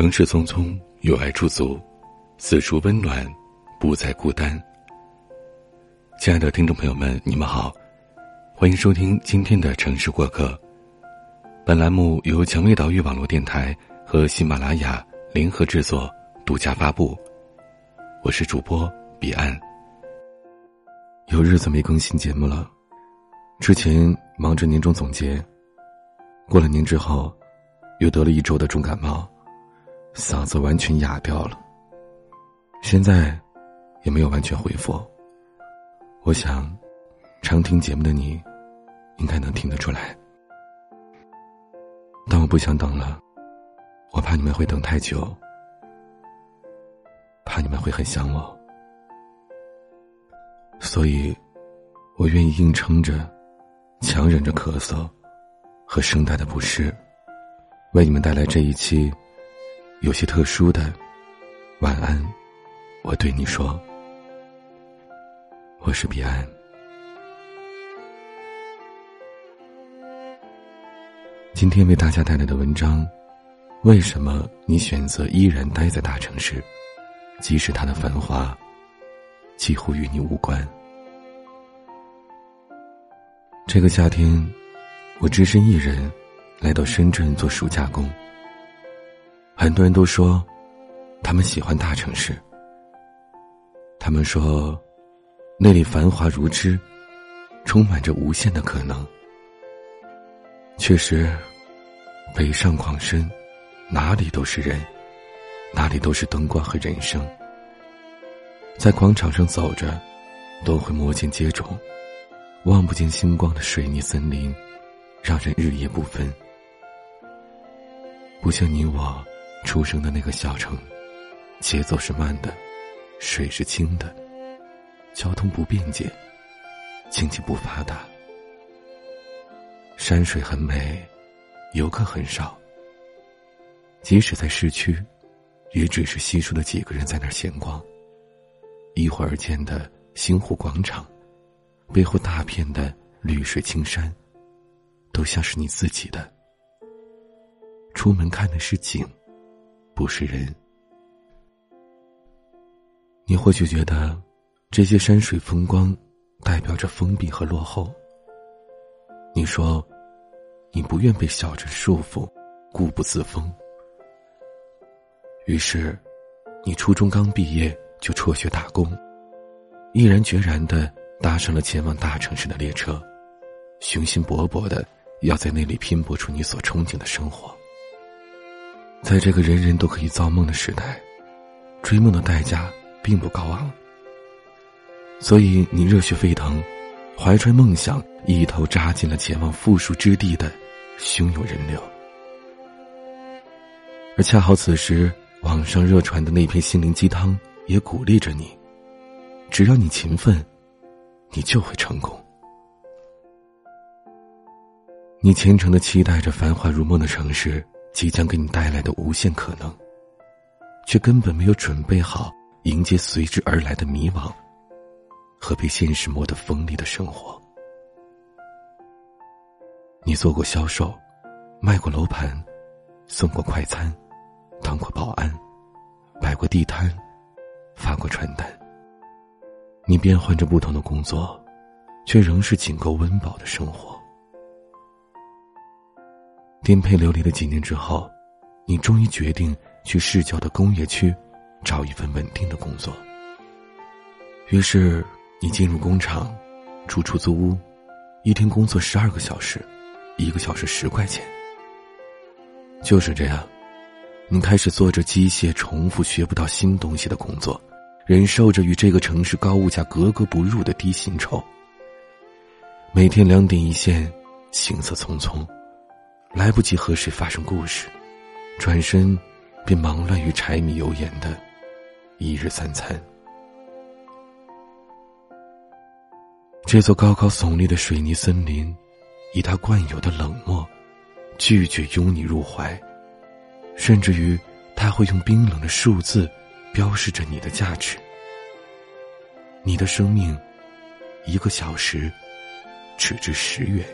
城市匆匆，有爱驻足，四处温暖，不再孤单。亲爱的听众朋友们，你们好，欢迎收听今天的城市过客。本栏目由蔷薇岛屿网络电台和喜马拉雅联合制作，独家发布。我是主播彼岸。有日子没更新节目了，之前忙着年终总结，过了年之后，又得了一周的重感冒。嗓子完全哑掉了，现在也没有完全恢复。我想，常听节目的你，应该能听得出来。但我不想等了，我怕你们会等太久，怕你们会很想我，所以，我愿意硬撑着，强忍着咳嗽和声带的不适，为你们带来这一期。有些特殊的晚安，我对你说，我是彼岸。今天为大家带来的文章，为什么你选择依然待在大城市，即使它的繁华几乎与你无关？这个夏天，我只身一人来到深圳做暑假工。很多人都说，他们喜欢大城市。他们说，那里繁华如织，充满着无限的可能。确实，北上广深，哪里都是人，哪里都是灯光和人生。在广场上走着，都会摩肩接踵；望不见星光的水泥森林，让人日夜不分。不像你我。出生的那个小城，节奏是慢的，水是清的，交通不便捷，经济不发达，山水很美，游客很少。即使在市区，也只是稀疏的几个人在那儿闲逛。一会儿见的星湖广场，背后大片的绿水青山，都像是你自己的。出门看的是景。不是人，你或许觉得这些山水风光代表着封闭和落后。你说，你不愿被小镇束缚，固步自封。于是，你初中刚毕业就辍学打工，毅然决然的搭上了前往大城市的列车，雄心勃勃的要在那里拼搏出你所憧憬的生活。在这个人人都可以造梦的时代，追梦的代价并不高昂。所以你热血沸腾，怀揣梦想，一头扎进了前往富庶之地的汹涌人流。而恰好此时，网上热传的那篇心灵鸡汤也鼓励着你：只要你勤奋，你就会成功。你虔诚的期待着繁华如梦的城市。即将给你带来的无限可能，却根本没有准备好迎接随之而来的迷惘和被现实磨得锋利的生活。你做过销售，卖过楼盘，送过快餐，当过保安，摆过地摊，发过传单。你变换着不同的工作，却仍是仅够温饱的生活。颠沛流离的几年之后，你终于决定去市郊的工业区找一份稳定的工作。于是，你进入工厂，住出租屋，一天工作十二个小时，一个小时十块钱。就是这样，你开始做着机械、重复、学不到新东西的工作，忍受着与这个城市高物价格格不入的低薪酬。每天两点一线，行色匆匆。来不及和谁发生故事，转身便忙乱于柴米油盐的一日三餐。这座高高耸立的水泥森林，以它惯有的冷漠，拒绝拥你入怀，甚至于，他会用冰冷的数字标示着你的价值。你的生命，一个小时，只值十元。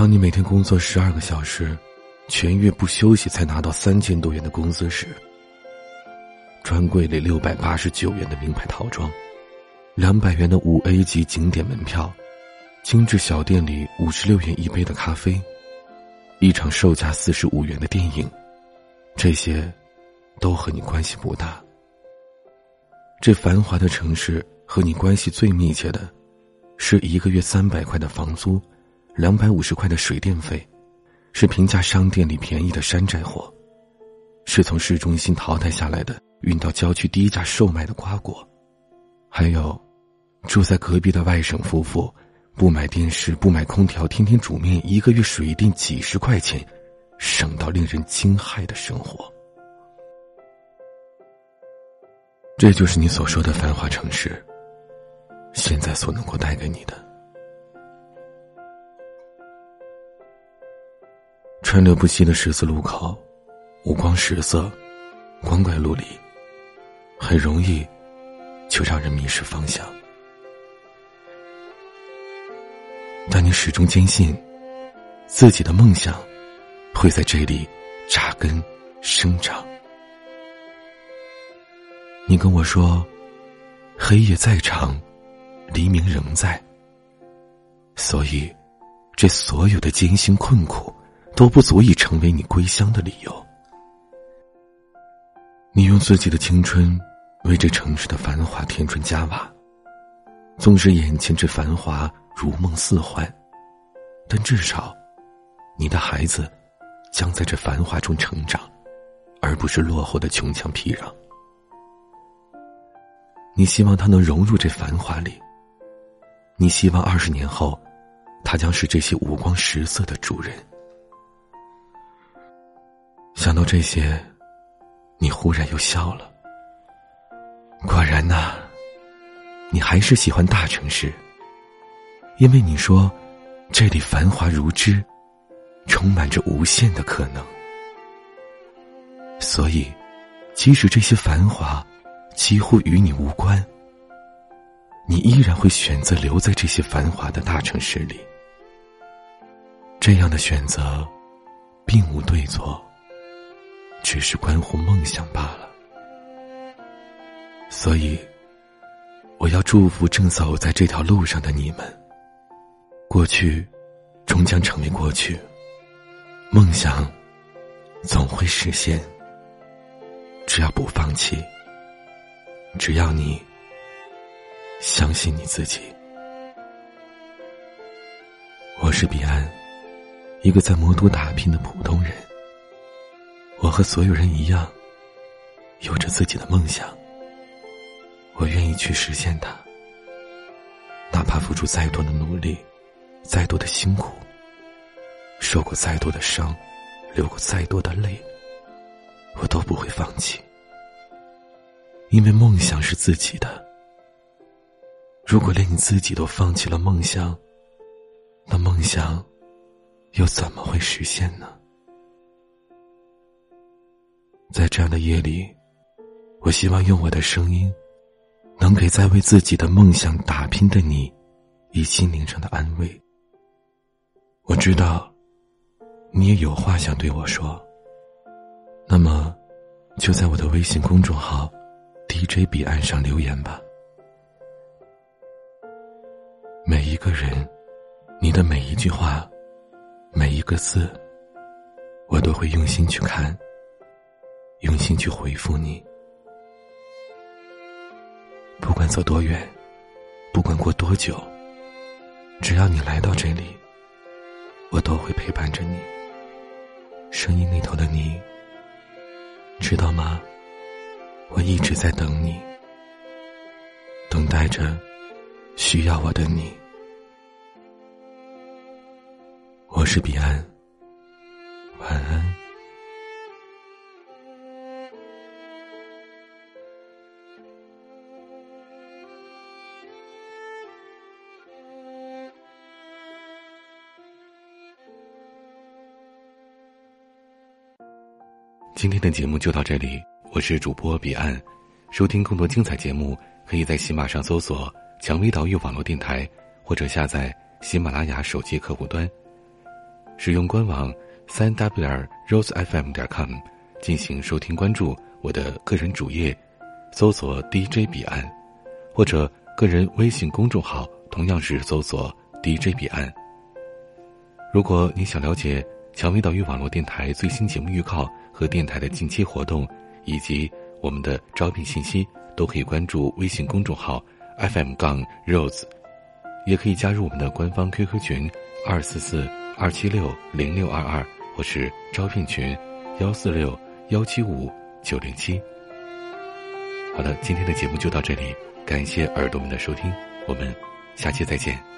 当你每天工作十二个小时，全月不休息才拿到三千多元的工资时，专柜里六百八十九元的名牌套装，两百元的五 A 级景点门票，精致小店里五十六元一杯的咖啡，一场售价四十五元的电影，这些，都和你关系不大。这繁华的城市和你关系最密切的，是一个月三百块的房租，两百五十块的水电费。是平价商店里便宜的山寨货，是从市中心淘汰下来的运到郊区低价售卖的瓜果，还有住在隔壁的外省夫妇，不买电视不买空调，天天煮面，一个月水电几十块钱，省到令人惊骇的生活。这就是你所说的繁华城市，现在所能够带给你的。川流不息的十字路口，五光十色，光怪陆离，很容易就让人迷失方向。但你始终坚信，自己的梦想会在这里扎根生长。你跟我说，黑夜再长，黎明仍在。所以，这所有的艰辛困苦。都不足以成为你归乡的理由。你用自己的青春为这城市的繁华添砖加瓦，纵使眼前这繁华如梦似幻，但至少，你的孩子将在这繁华中成长，而不是落后的穷乡僻壤。你希望他能融入这繁华里。你希望二十年后，他将是这些五光十色的主人。想到这些，你忽然又笑了。果然呐，你还是喜欢大城市，因为你说这里繁华如织，充满着无限的可能。所以，即使这些繁华几乎与你无关，你依然会选择留在这些繁华的大城市里。这样的选择，并无对错。只是关乎梦想罢了，所以，我要祝福正走在这条路上的你们。过去，终将成为过去；梦想，总会实现。只要不放弃，只要你相信你自己。我是彼岸，一个在魔都打拼的普通人。我和所有人一样，有着自己的梦想。我愿意去实现它，哪怕付出再多的努力，再多的辛苦，受过再多的伤，流过再多的泪，我都不会放弃。因为梦想是自己的。如果连你自己都放弃了梦想，那梦想又怎么会实现呢？在这样的夜里，我希望用我的声音，能给在为自己的梦想打拼的你，以心灵上的安慰。我知道，你也有话想对我说。那么，就在我的微信公众号 “DJ 彼岸”上留言吧。每一个人，你的每一句话，每一个字，我都会用心去看。用心去回复你，不管走多远，不管过多久，只要你来到这里，我都会陪伴着你。声音那头的你，知道吗？我一直在等你，等待着需要我的你。我是彼岸，晚安。今天的节目就到这里，我是主播彼岸。收听更多精彩节目，可以在喜马上搜索“蔷薇岛屿网络电台”，或者下载喜马拉雅手机客户端。使用官网三 w 点 rosefm 点 com 进行收听关注我的个人主页，搜索 DJ 彼岸，或者个人微信公众号同样是搜索 DJ 彼岸。如果你想了解蔷薇岛屿网络电台最新节目预告和电台的近期活动，以及我们的招聘信息，都可以关注微信公众号 FM 杠 Rose，也可以加入我们的官方 QQ 群二四四二七六零六二二。或是招聘群，幺四六幺七五九零七。好了，今天的节目就到这里，感谢耳朵们的收听，我们下期再见。